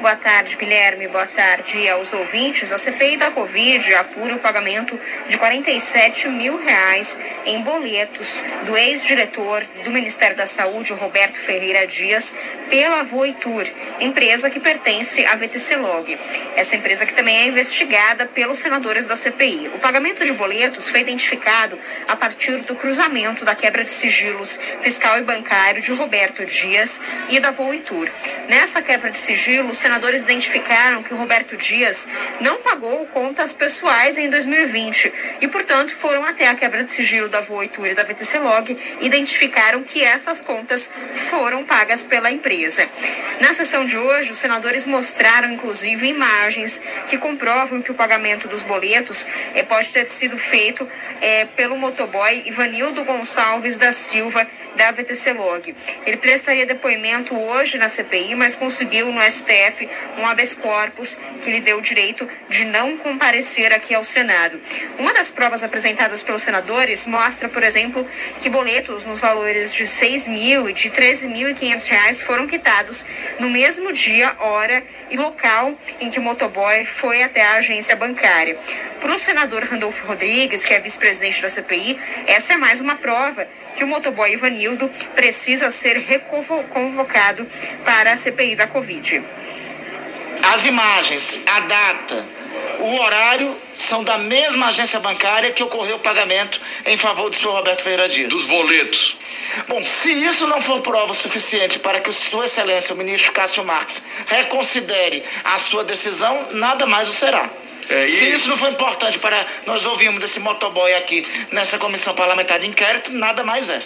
Boa tarde, Guilherme. Boa tarde aos ouvintes. A CPI da Covid apura o pagamento de 47 mil reais em boletos do ex-diretor do Ministério da Saúde, Roberto Ferreira Dias, pela Voitur, empresa que pertence à VTC Log. Essa empresa que também é investigada pelos senadores da CPI. O pagamento de boletos foi identificado a partir do cruzamento da quebra de sigilos fiscal e bancário de Roberto Dias e da Voitur. Nessa quebra de sigilo, os senadores identificaram que Roberto Dias não pagou contas pessoais em 2020 e, portanto, foram até a quebra de sigilo da Voitur e da VTC Log e identificaram que essas contas foram pagas pela empresa. Na sessão de hoje, os senadores mostraram, inclusive, imagens que comprovam que o pagamento dos boletos eh, pode ter sido feito eh, pelo motoboy Ivanildo Gonçalves da Silva, da VTC Log. Ele prestaria depoimento hoje na CPI, mas conseguiu no STF um habeas corpus que lhe deu o direito de não comparecer aqui ao Senado. Uma das provas apresentadas pelos senadores mostra, por exemplo, que boletos nos valores de 6 mil e de 13.500 reais foram quitados no mesmo dia, hora e local em que o motoboy foi até a agência bancária. Para o senador Randolfo Rodrigues, que é vice-presidente da CPI, essa é mais uma prova que o motoboy Ivanildo precisa ser reconvocado para a CPI da Covid. As imagens, a data, o horário são da mesma agência bancária que ocorreu o pagamento em favor do senhor Roberto Ferreira Dias. Dos boletos. Bom, se isso não for prova suficiente para que Sua Excelência, o ministro Cássio Marques, reconsidere a sua decisão, nada mais o será. É, e... Se isso não foi importante para nós ouvirmos desse motoboy aqui nessa comissão parlamentar de inquérito, nada mais é.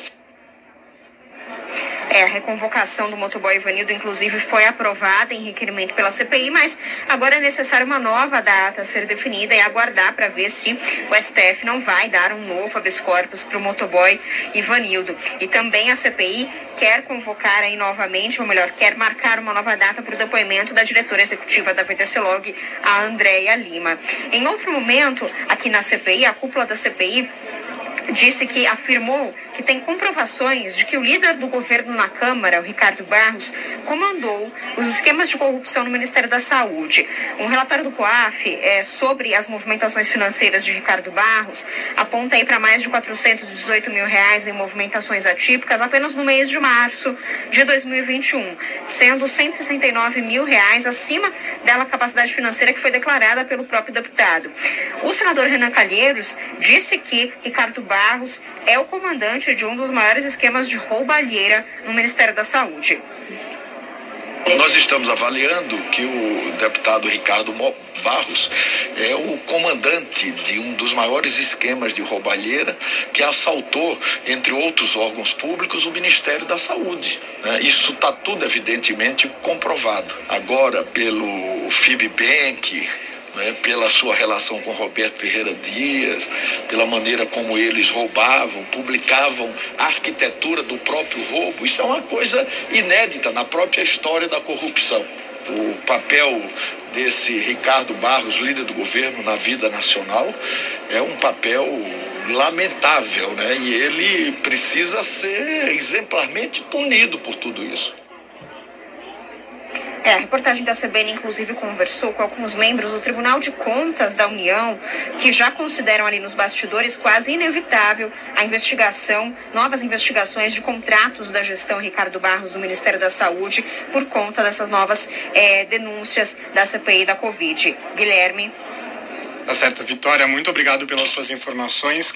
É, a reconvocação do motoboy Ivanildo, inclusive, foi aprovada em requerimento pela CPI, mas agora é necessário uma nova data ser definida e aguardar para ver se o STF não vai dar um novo habeas corpus para o motoboy Ivanildo. E também a CPI quer convocar aí novamente, ou melhor, quer marcar uma nova data para o depoimento da diretora executiva da VTC Log, a Andréia Lima. Em outro momento, aqui na CPI, a cúpula da CPI disse que afirmou que tem comprovações de que o líder do governo na Câmara, o Ricardo Barros, comandou os esquemas de corrupção no Ministério da Saúde. Um relatório do COAF é, sobre as movimentações financeiras de Ricardo Barros aponta aí para mais de 418 mil reais em movimentações atípicas apenas no mês de março de 2021, sendo 169 mil reais acima da capacidade financeira que foi declarada pelo próprio deputado. O senador Renan Calheiros disse que Ricardo Barros é o comandante de um dos maiores esquemas de roubalheira no Ministério da Saúde. Nós estamos avaliando que o deputado Ricardo Barros é o comandante de um dos maiores esquemas de roubalheira que assaltou, entre outros órgãos públicos, o Ministério da Saúde. Né? Isso está tudo evidentemente comprovado. Agora, pelo FIBBank, né, pela sua relação com Roberto Ferreira Dias, pela maneira como eles roubavam, publicavam a arquitetura do próprio roubo. Isso é uma coisa inédita na própria história da corrupção. O papel desse Ricardo Barros, líder do governo na vida nacional, é um papel lamentável, né? E ele precisa ser exemplarmente punido por tudo isso. É, a reportagem da CBN, inclusive, conversou com alguns membros do Tribunal de Contas da União, que já consideram ali nos bastidores quase inevitável a investigação, novas investigações de contratos da gestão Ricardo Barros do Ministério da Saúde por conta dessas novas é, denúncias da CPI da Covid. Guilherme. Tá certo, Vitória, muito obrigado pelas suas informações.